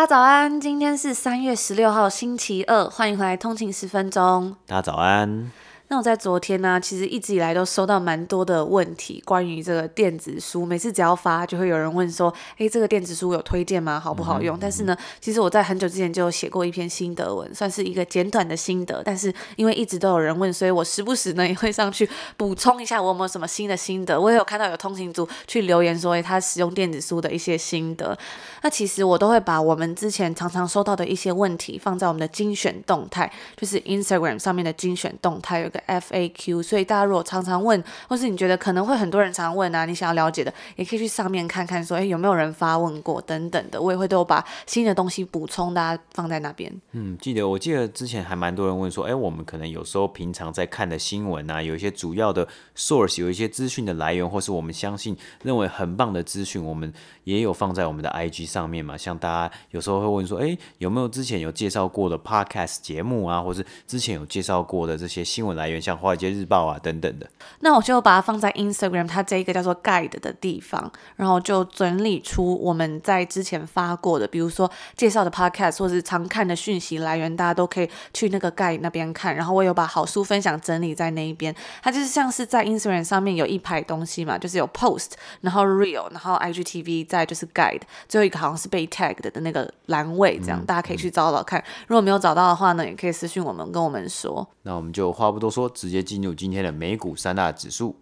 大家早安，今天是三月十六号星期二，欢迎回来通勤十分钟。大家早安。那我在昨天呢，其实一直以来都收到蛮多的问题，关于这个电子书。每次只要发，就会有人问说：“诶，这个电子书有推荐吗？好不好用？”嗯、但是呢，其实我在很久之前就写过一篇心得文，算是一个简短的心得。但是因为一直都有人问，所以我时不时呢也会上去补充一下我有没有什么新的心得。我也有看到有通勤族去留言说，诶，他使用电子书的一些心得。那其实我都会把我们之前常常收到的一些问题放在我们的精选动态，就是 Instagram 上面的精选动态有个。FAQ，所以大家如果常常问，或是你觉得可能会很多人常问啊，你想要了解的，也可以去上面看看说，说诶有没有人发问过等等的，我也会都有把新的东西补充，大家放在那边。嗯，记得我记得之前还蛮多人问说，诶，我们可能有时候平常在看的新闻啊，有一些主要的 source，有一些资讯的来源，或是我们相信认为很棒的资讯，我们也有放在我们的 IG 上面嘛。像大家有时候会问说，诶，有没有之前有介绍过的 podcast 节目啊，或是之前有介绍过的这些新闻来？像华尔街日报啊等等的，那我就把它放在 Instagram，它这一个叫做 Guide 的地方，然后就整理出我们在之前发过的，比如说介绍的 Podcast 或是常看的讯息来源，大家都可以去那个 Guide 那边看。然后我有把好书分享整理在那一边，它就是像是在 Instagram 上面有一排东西嘛，就是有 Post，然后 Real，然后 IGTV，再就是 Guide，最后一个好像是被 Tagged 的那个栏位，这样、嗯、大家可以去找找看。如果没有找到的话呢，也可以私信我们跟我们说。那我们就话不多说。直接进入今天的美股三大指数。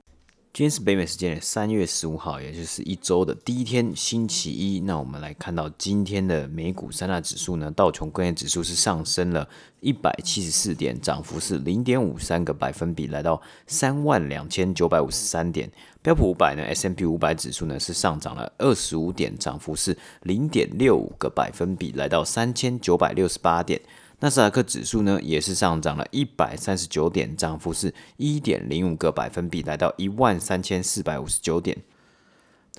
今天是北美时间的三月十五号，也就是一周的第一天，星期一。那我们来看到今天的美股三大指数呢，道琼工业指数是上升了一百七十四点，涨幅是零点五三个百分比，来到三万两千九百五十三点。标普五百呢，S&P 五百指数呢是上涨了二十五点，涨幅是零点六五个百分比，来到三千九百六十八点。纳斯达克指数呢，也是上涨了一百三十九点，涨幅是一点零五个百分比，来到一万三千四百五十九点。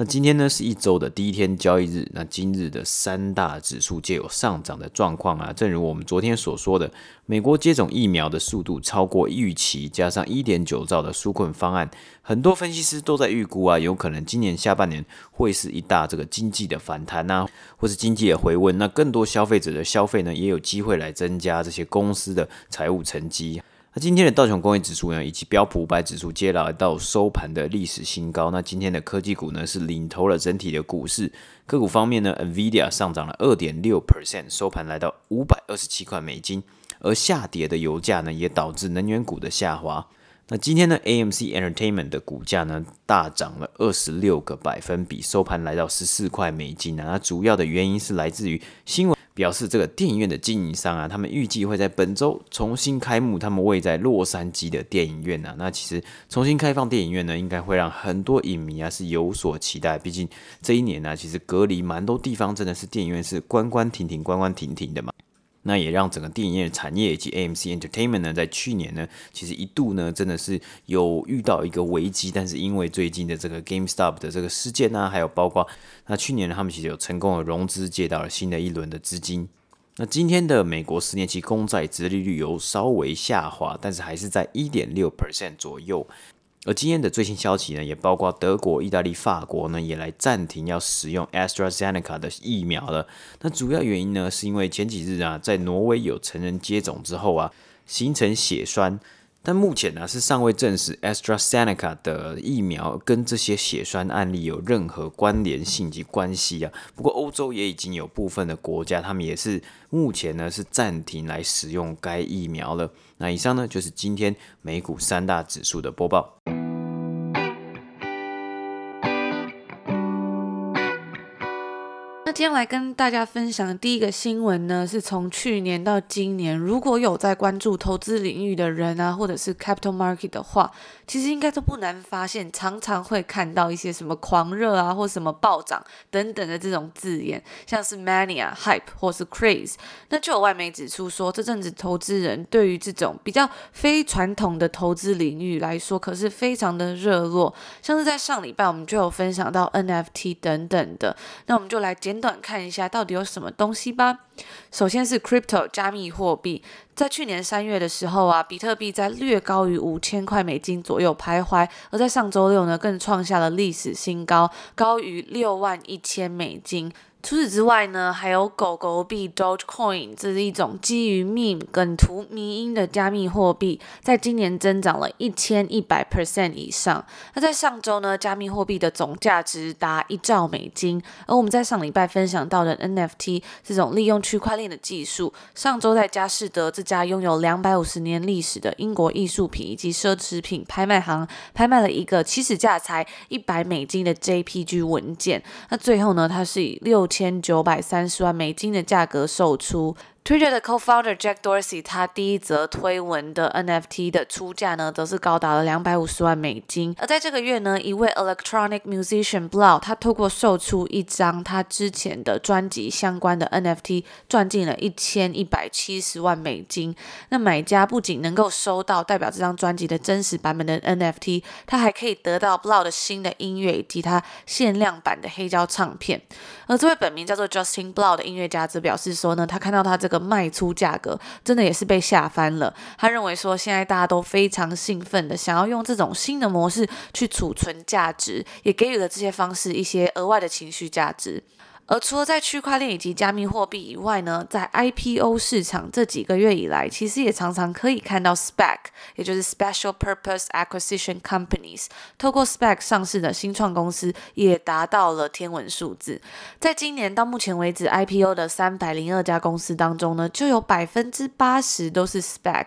那今天呢是一周的第一天交易日，那今日的三大指数皆有上涨的状况啊。正如我们昨天所说的，美国接种疫苗的速度超过预期，加上一点九兆的纾困方案，很多分析师都在预估啊，有可能今年下半年会是一大这个经济的反弹啊，或是经济的回温。那更多消费者的消费呢，也有机会来增加这些公司的财务成绩。那今天的道琼工业指数呢，以及标普五百指数皆来到收盘的历史新高。那今天的科技股呢，是领头了整体的股市。个股方面呢，NVIDIA 上涨了二点六 percent，收盘来到五百二十七块美金。而下跌的油价呢，也导致能源股的下滑。那今天呢，AMC Entertainment 的股价呢，大涨了二十六个百分比，收盘来到十四块美金啊。那主要的原因是来自于新闻。表示这个电影院的经营商啊，他们预计会在本周重新开幕他们位在洛杉矶的电影院啊。那其实重新开放电影院呢，应该会让很多影迷啊是有所期待。毕竟这一年呢、其实隔离蛮多地方真的是电影院是关关停停，关关停停的嘛。那也让整个电影业产业以及 AMC Entertainment 呢，在去年呢，其实一度呢，真的是有遇到一个危机，但是因为最近的这个 GameStop 的这个事件啊，还有包括那去年呢，他们其实有成功的融资，借到了新的一轮的资金。那今天的美国十年期公债殖利率有稍微下滑，但是还是在一点六 percent 左右。而今天的最新消息呢，也包括德国、意大利、法国呢，也来暂停要使用 AstraZeneca 的疫苗了。那主要原因呢，是因为前几日啊，在挪威有成人接种之后啊，形成血栓。但目前呢，是尚未证实 AstraZeneca 的疫苗跟这些血栓案例有任何关联性及关系啊。不过欧洲也已经有部分的国家，他们也是目前呢是暂停来使用该疫苗了。那以上呢就是今天美股三大指数的播报。今天来跟大家分享的第一个新闻呢，是从去年到今年，如果有在关注投资领域的人啊，或者是 capital market 的话，其实应该都不难发现，常常会看到一些什么狂热啊，或什么暴涨等等的这种字眼，像是 mania、hype 或是 craze。那就有外媒指出说，这阵子投资人对于这种比较非传统的投资领域来说，可是非常的热络。像是在上礼拜，我们就有分享到 NFT 等等的，那我们就来简短。看一下到底有什么东西吧。首先是 crypto 加密货币，在去年三月的时候啊，比特币在略高于五千块美金左右徘徊，而在上周六呢，更创下了历史新高，高于六万一千美金。除此之外呢，还有狗狗币 Dogecoin，这是一种基于 meme 梗图迷因的加密货币，在今年增长了一千一百 percent 以上。那在上周呢，加密货币的总价值达一兆美金。而我们在上礼拜分享到的 NFT 这种利用区块链的技术，上周在佳士得这家拥有两百五十年历史的英国艺术品以及奢侈品拍卖行，拍卖了一个起始价才一百美金的 JPG 文件。那最后呢，它是以六千九百三十万美金的价格售出。Twitter 的 co-founder Jack Dorsey，他第一则推文的 NFT 的出价呢，则是高达了两百五十万美金。而在这个月呢，一位 electronic musician Blau，他透过售出一张他之前的专辑相关的 NFT，赚进了一千一百七十万美金。那买家不仅能够收到代表这张专辑的真实版本的 NFT，他还可以得到 Blau 的新的音乐以及他限量版的黑胶唱片。而这位本名叫做 Justin Blau 的音乐家则表示说呢，他看到他这个。卖出价格真的也是被吓翻了。他认为说，现在大家都非常兴奋的想要用这种新的模式去储存价值，也给予了这些方式一些额外的情绪价值。而除了在区块链以及加密货币以外呢，在 IPO 市场这几个月以来，其实也常常可以看到 SPAC，也就是 Special Purpose Acquisition Companies，透过 SPAC 上市的新创公司也达到了天文数字。在今年到目前为止，IPO 的三百零二家公司当中呢，就有百分之八十都是 SPAC。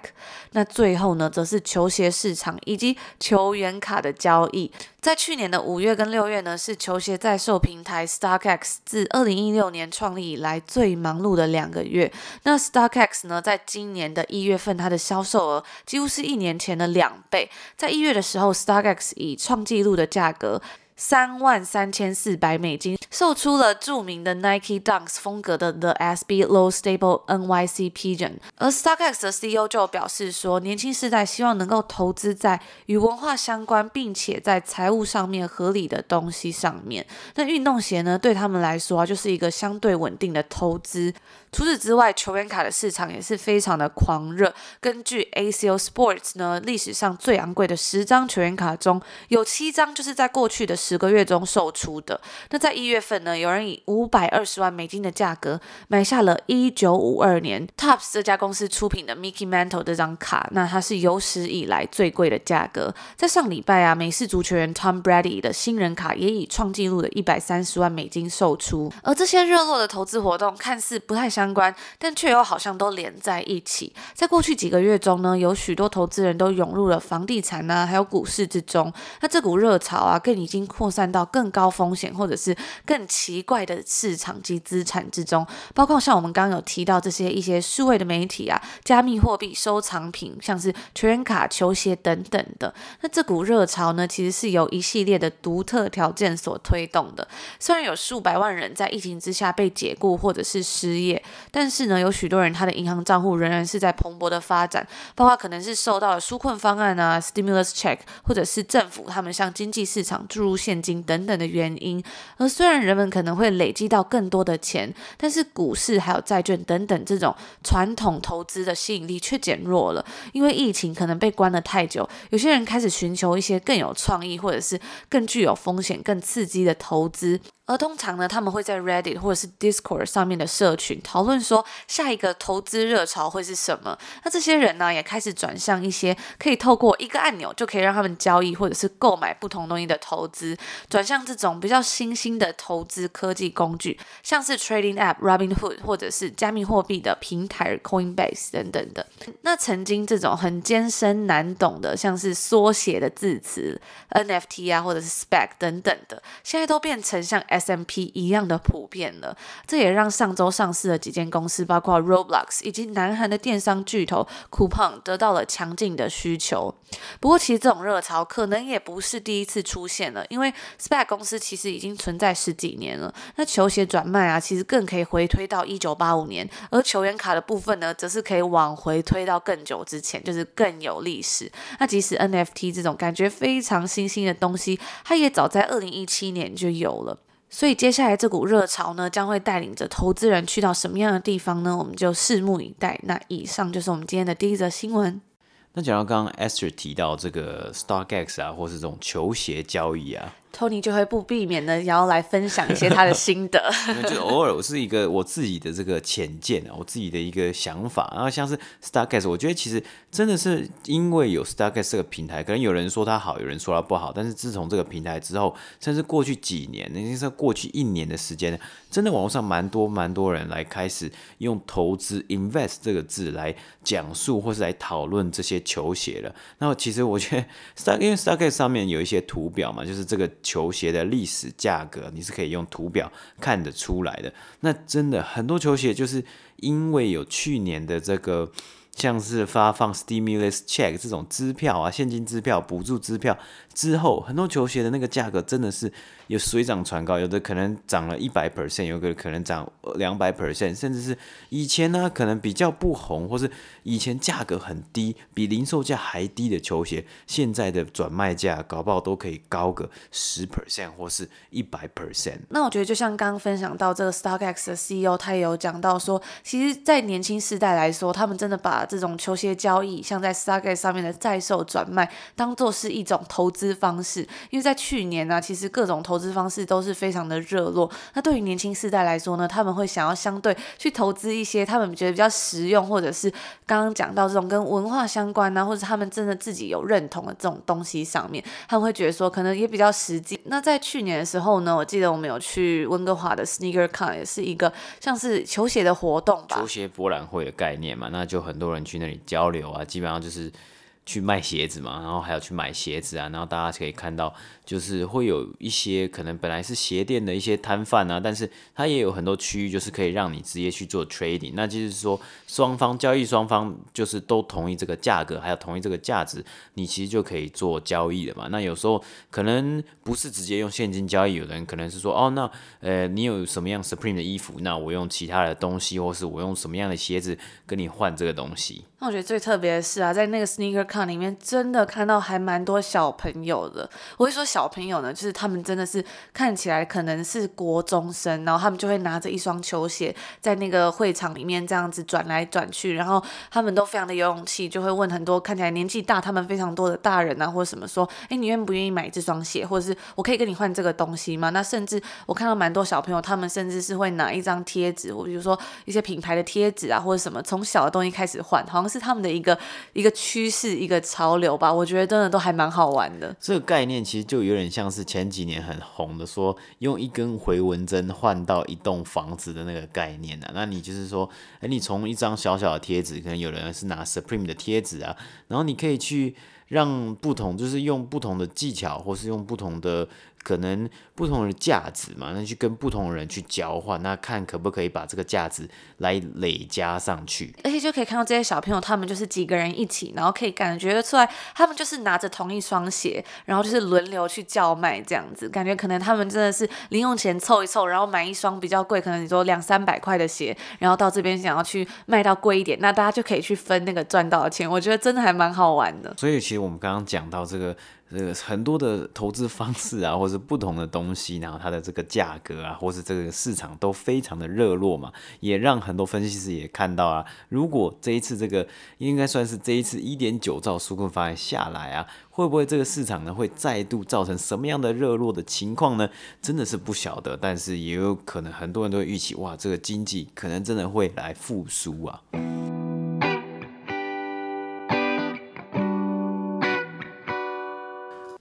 那最后呢，则是球鞋市场以及球员卡的交易。在去年的五月跟六月呢，是球鞋在售平台 StockX 自二零一六年创立以来最忙碌的两个月。那 StockX 呢，在今年的一月份，它的销售额几乎是一年前的两倍。在一月的时候，StockX 以创纪录的价格。三万三千四百美金售出了著名的 Nike Dunks 风格的 The SB Low Stable NYC Pigeon，而 StockX 的 CEO 就表示说，年轻世代希望能够投资在与文化相关，并且在财务上面合理的东西上面。那运动鞋呢，对他们来说啊，就是一个相对稳定的投资。除此之外，球员卡的市场也是非常的狂热。根据 Acol Sports 呢，历史上最昂贵的十张球员卡中有七张就是在过去的十个月中售出的。那在一月份呢，有人以五百二十万美金的价格买下了一九五二年 Topps 这家公司出品的 Mickey Mantle 这张卡，那它是有史以来最贵的价格。在上礼拜啊，美式足球员 Tom Brady 的新人卡也以创纪录的一百三十万美金售出。而这些热络的投资活动看似不太相相关，但却又好像都连在一起。在过去几个月中呢，有许多投资人都涌入了房地产啊，还有股市之中。那这股热潮啊，更已经扩散到更高风险或者是更奇怪的市场及资产之中，包括像我们刚刚有提到这些一些数位的媒体啊，加密货币、收藏品，像是球员卡、球鞋等等的。那这股热潮呢，其实是由一系列的独特条件所推动的。虽然有数百万人在疫情之下被解雇或者是失业。但是呢，有许多人他的银行账户仍然是在蓬勃的发展，包括可能是受到了纾困方案啊、stimulus check，或者是政府他们向经济市场注入现金等等的原因。而虽然人们可能会累积到更多的钱，但是股市还有债券等等这种传统投资的吸引力却减弱了，因为疫情可能被关了太久，有些人开始寻求一些更有创意或者是更具有风险、更刺激的投资。而通常呢，他们会在 Reddit 或者是 Discord 上面的社群讨论说，下一个投资热潮会是什么？那这些人呢，也开始转向一些可以透过一个按钮就可以让他们交易或者是购买不同东西的投资，转向这种比较新兴的投资科技工具，像是 Trading App Robinhood 或者是加密货币的平台 Coinbase 等等的。那曾经这种很艰深难懂的，像是缩写的字词 NFT 啊，或者是 Spec 等等的，现在都变成像 S M P 一样的普遍了。这也让上周上市的几间公司，包括 Roblox 以及南韩的电商巨头 Coupon，得到了强劲的需求。不过，其实这种热潮可能也不是第一次出现了，因为 SPAC 公司其实已经存在十几年了。那球鞋转卖啊，其实更可以回推到一九八五年，而球员卡的部分呢，则是可以往回推到更久之前，就是更有历史。那即使 NFT 这种感觉非常新兴的东西，它也早在二零一七年就有了。所以接下来这股热潮呢，将会带领着投资人去到什么样的地方呢？我们就拭目以待。那以上就是我们今天的第一则新闻。那讲到刚刚 Esther 提到这个 StockX 啊，或是这种球鞋交易啊。Tony 就会不避免的，然后来分享一些他的心得。就偶尔我是一个我自己的这个浅见啊，我自己的一个想法。然后像是 StockX，我觉得其实真的是因为有 StockX 这个平台，可能有人说它好，有人说它不好。但是自从这个平台之后，甚至过去几年，那就是过去一年的时间，真的网络上蛮多蛮多人来开始用投资 invest 这个字来讲述或是来讨论这些球鞋了。那其实我觉得 Stock 因为 StockX 上面有一些图表嘛，就是这个。球鞋的历史价格，你是可以用图表看得出来的。那真的很多球鞋，就是因为有去年的这个。像是发放 stimulus check 这种支票啊，现金支票、补助支票之后，很多球鞋的那个价格真的是有水涨船高，有的可能涨了一百 percent，有的可能涨两百 percent，甚至是以前呢可能比较不红，或是以前价格很低，比零售价还低的球鞋，现在的转卖价搞不好都可以高个十 percent 或是一百 percent。那我觉得就像刚刚分享到这个 StockX 的 CEO，他也有讲到说，其实，在年轻世代来说，他们真的把这种球鞋交易，像在 StockX 上面的在售转卖，当做是一种投资资方式。因为在去年呢、其实各种投资方式都是非常的热络。那对于年轻世代来说呢，他们会想要相对去投资一些他们觉得比较实用，或者是刚刚讲到这种跟文化相关啊，或者他们真的自己有认同的这种东西上面，他们会觉得说可能也比较实际。那在去年的时候呢，我记得我们有去温哥华的 SneakerCon，也是一个像是球鞋的活动吧，球鞋博览会的概念嘛，那就很多人。去那里交流啊，基本上就是去卖鞋子嘛，然后还有去买鞋子啊，然后大家可以看到。就是会有一些可能本来是鞋店的一些摊贩啊，但是它也有很多区域，就是可以让你直接去做 trading。那就是说，双方交易双方就是都同意这个价格，还有同意这个价值，你其实就可以做交易了嘛。那有时候可能不是直接用现金交易，有的人可能是说，哦，那呃，你有什么样 Supreme 的衣服，那我用其他的东西，或是我用什么样的鞋子跟你换这个东西。那我觉得最特别的是啊，在那个 Sneaker Con 里面，真的看到还蛮多小朋友的。我会说。小朋友呢，就是他们真的是看起来可能是国中生，然后他们就会拿着一双球鞋在那个会场里面这样子转来转去，然后他们都非常的有勇气，就会问很多看起来年纪大他们非常多的大人啊，或者什么说，哎，你愿不愿意买这双鞋，或者是我可以跟你换这个东西吗？那甚至我看到蛮多小朋友，他们甚至是会拿一张贴纸，或比如说一些品牌的贴纸啊，或者什么，从小的东西开始换，好像是他们的一个一个趋势，一个潮流吧。我觉得真的都还蛮好玩的。这个概念其实就。有点像是前几年很红的，说用一根回纹针换到一栋房子的那个概念啊。那你就是说，哎，你从一张小小的贴纸，可能有人是拿 Supreme 的贴纸啊，然后你可以去让不同，就是用不同的技巧，或是用不同的。可能不同的价值嘛，那去跟不同的人去交换，那看可不可以把这个价值来累加上去，而且就可以看到这些小朋友，他们就是几个人一起，然后可以感觉得出来，他们就是拿着同一双鞋，然后就是轮流去叫卖这样子，感觉可能他们真的是零用钱凑一凑，然后买一双比较贵，可能你说两三百块的鞋，然后到这边想要去卖到贵一点，那大家就可以去分那个赚到的钱，我觉得真的还蛮好玩的。所以其实我们刚刚讲到这个。这个很多的投资方式啊，或是不同的东西，然后它的这个价格啊，或是这个市场都非常的热络嘛，也让很多分析师也看到啊，如果这一次这个应该算是这一次一点九兆纾困方案下来啊，会不会这个市场呢会再度造成什么样的热络的情况呢？真的是不晓得，但是也有可能很多人都会预期，哇，这个经济可能真的会来复苏啊。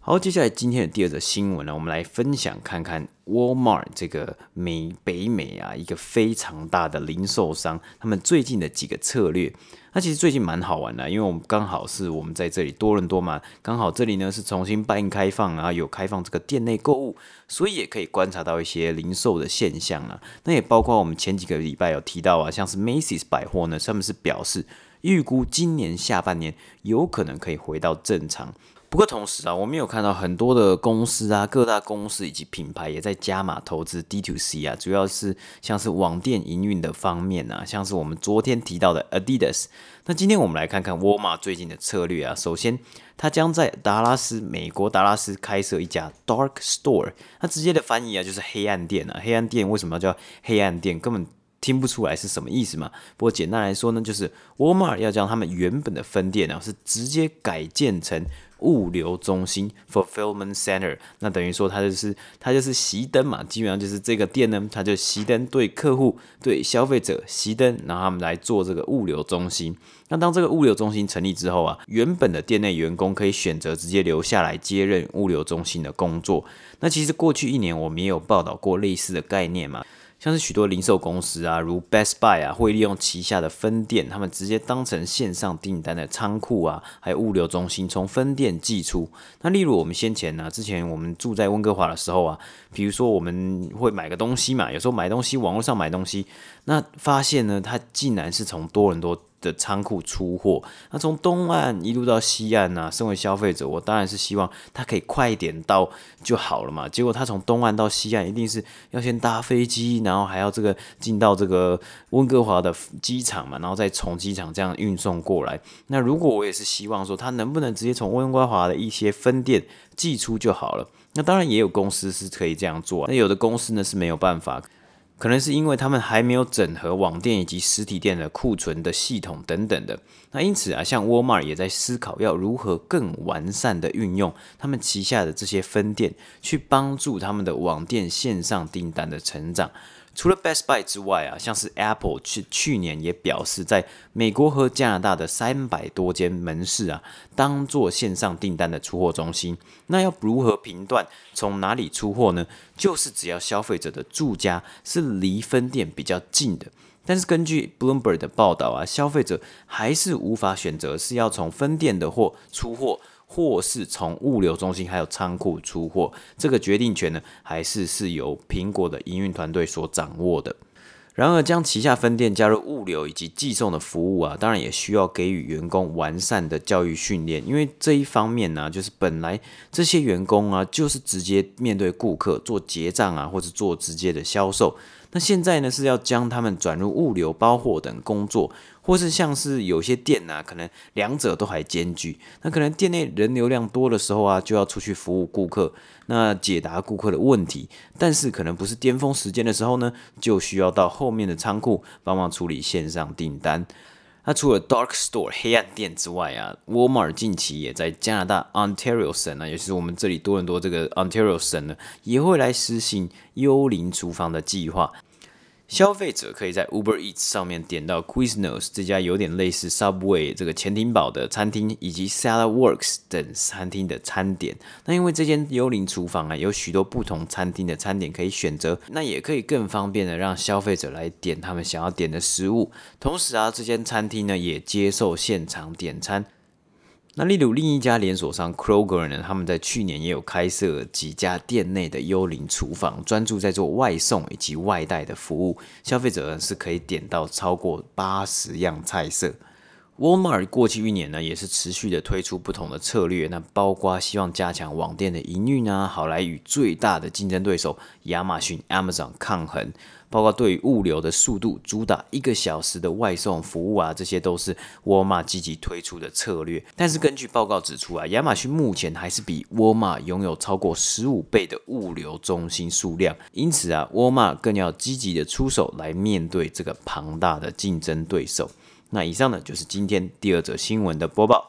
好，接下来今天的第二则新闻呢，我们来分享看看 Walmart 这个美北美啊一个非常大的零售商，他们最近的几个策略。那其实最近蛮好玩的，因为我们刚好是我们在这里多伦多嘛，刚好这里呢是重新半开放啊，有开放这个店内购物，所以也可以观察到一些零售的现象啊。那也包括我们前几个礼拜有提到啊，像是 Macy's 百货呢，他们是表示预估今年下半年有可能可以回到正常。不过同时啊，我们有看到很多的公司啊，各大公司以及品牌也在加码投资 D2C 啊，主要是像是网店营运的方面啊，像是我们昨天提到的 Adidas。那今天我们来看看沃尔玛最近的策略啊。首先，它将在达拉斯，美国达拉斯开设一家 Dark Store。那直接的翻译啊，就是黑暗店啊。黑暗店为什么要叫黑暗店？根本听不出来是什么意思嘛。不过简单来说呢，就是沃尔玛要将他们原本的分店啊，是直接改建成。物流中心 （fulfillment center），那等于说它就是它就是熄灯嘛，基本上就是这个店呢，它就熄灯对客户、对消费者熄灯，然后他们来做这个物流中心。那当这个物流中心成立之后啊，原本的店内员工可以选择直接留下来接任物流中心的工作。那其实过去一年我们也有报道过类似的概念嘛。像是许多零售公司啊，如 Best Buy 啊，会利用旗下的分店，他们直接当成线上订单的仓库啊，还有物流中心，从分店寄出。那例如我们先前呢、啊，之前我们住在温哥华的时候啊，比如说我们会买个东西嘛，有时候买东西，网络上买东西，那发现呢，它竟然是从多伦多的仓库出货，那从东岸一路到西岸呢、身为消费者，我当然是希望他可以快一点到就好了嘛。结果他从东岸到西岸，一定是要先搭飞机，然后还要这个进到这个温哥华的机场嘛，然后再从机场这样运送过来。那如果我也是希望说，他能不能直接从温哥华的一些分店寄出就好了？那当然也有公司是可以这样做，那有的公司呢是没有办法。可能是因为他们还没有整合网店以及实体店的库存的系统等等的，那因此啊，像沃尔玛也在思考要如何更完善的运用他们旗下的这些分店，去帮助他们的网店线上订单的成长。除了 Best Buy 之外啊，像是 Apple 去去年也表示，在美国和加拿大的三百多间门市啊，当做线上订单的出货中心。那要如何评断从哪里出货呢？就是只要消费者的住家是离分店比较近的。但是根据 Bloomberg 的报道啊，消费者还是无法选择是要从分店的货出货。或是从物流中心还有仓库出货，这个决定权呢，还是是由苹果的营运团队所掌握的。然而，将旗下分店加入物流以及寄送的服务啊，当然也需要给予员工完善的教育训练，因为这一方面呢，就是本来这些员工啊，就是直接面对顾客做结账啊，或者做直接的销售。那现在呢，是要将他们转入物流、包货等工作，或是像是有些店啊，可能两者都还兼具。那可能店内人流量多的时候啊，就要出去服务顾客，那解答顾客的问题。但是可能不是巅峰时间的时候呢，就需要到后面的仓库帮忙处理线上订单。那除了 Dark Store 黑暗店之外啊，Walmart 近期也在加拿大 Ontario 省啊，也就是我们这里多伦多这个 Ontario 省呢，也会来实行幽灵厨房的计划。消费者可以在 Uber Eats 上面点到 Quiznos 这家有点类似 Subway 这个潜艇堡的餐厅，以及 Saladworks 等餐厅的餐点。那因为这间幽灵厨房啊，有许多不同餐厅的餐点可以选择，那也可以更方便的让消费者来点他们想要点的食物。同时啊，这间餐厅呢也接受现场点餐。那例如另一家连锁商 Kroger 呢，他们在去年也有开设几家店内的幽灵厨房，专注在做外送以及外带的服务。消费者呢是可以点到超过八十样菜色。Walmart 过去一年呢，也是持续的推出不同的策略，那包括希望加强网店的营运啊，好来与最大的竞争对手亚马逊 Amazon 抗衡。包括对于物流的速度，主打一个小时的外送服务啊，这些都是沃尔玛积极推出的策略。但是根据报告指出啊，亚马逊目前还是比沃尔玛拥有超过十五倍的物流中心数量，因此啊，沃尔玛更要积极的出手来面对这个庞大的竞争对手。那以上呢，就是今天第二则新闻的播报。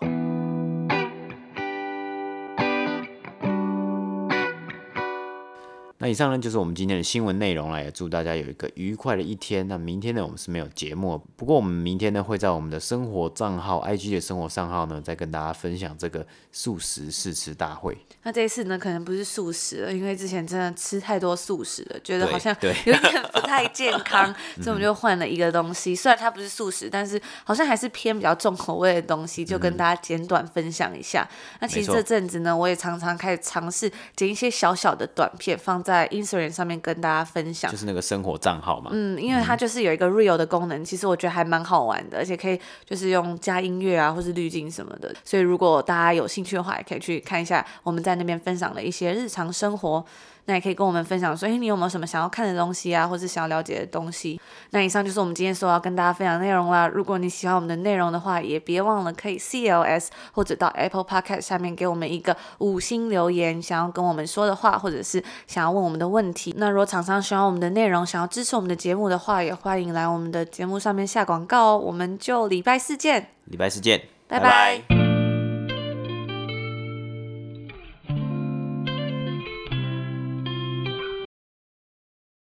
那以上呢就是我们今天的新闻内容了，也祝大家有一个愉快的一天。那明天呢，我们是没有节目，不过我们明天呢会在我们的生活账号 IG 的生活账号呢，再跟大家分享这个素食试吃大会。那这一次呢，可能不是素食了，因为之前真的吃太多素食了，觉得好像有点不太健康，所以我们就换了一个东西。虽然它不是素食，但是好像还是偏比较重口味的东西，就跟大家简短分享一下。嗯、那其实这阵子呢，我也常常开始尝试剪一些小小的短片，放在 Instagram 上面跟大家分享。就是那个生活账号嘛。嗯，因为它就是有一个 Real 的功能，其实我觉得还蛮好玩的，而且可以就是用加音乐啊，或是滤镜什么的。所以如果大家有兴趣的话，也可以去看一下我们在那边分享的一些日常生活。那也可以跟我们分享说，哎，你有没有什么想要看的东西啊，或是想要了解的东西？那以上就是我们今天所要跟大家分享的内容啦。如果你喜欢我们的内容的话，也别忘了可以 CLS 或者到 Apple Podcast 下面给我们一个五星留言，想要跟我们说的话，或者是想要问我们的问题。那如果厂商喜欢我们的内容，想要支持我们的节目的话，也欢迎来我们的节目上面下广告哦。我们就礼拜四见，礼拜四见，拜拜。拜拜。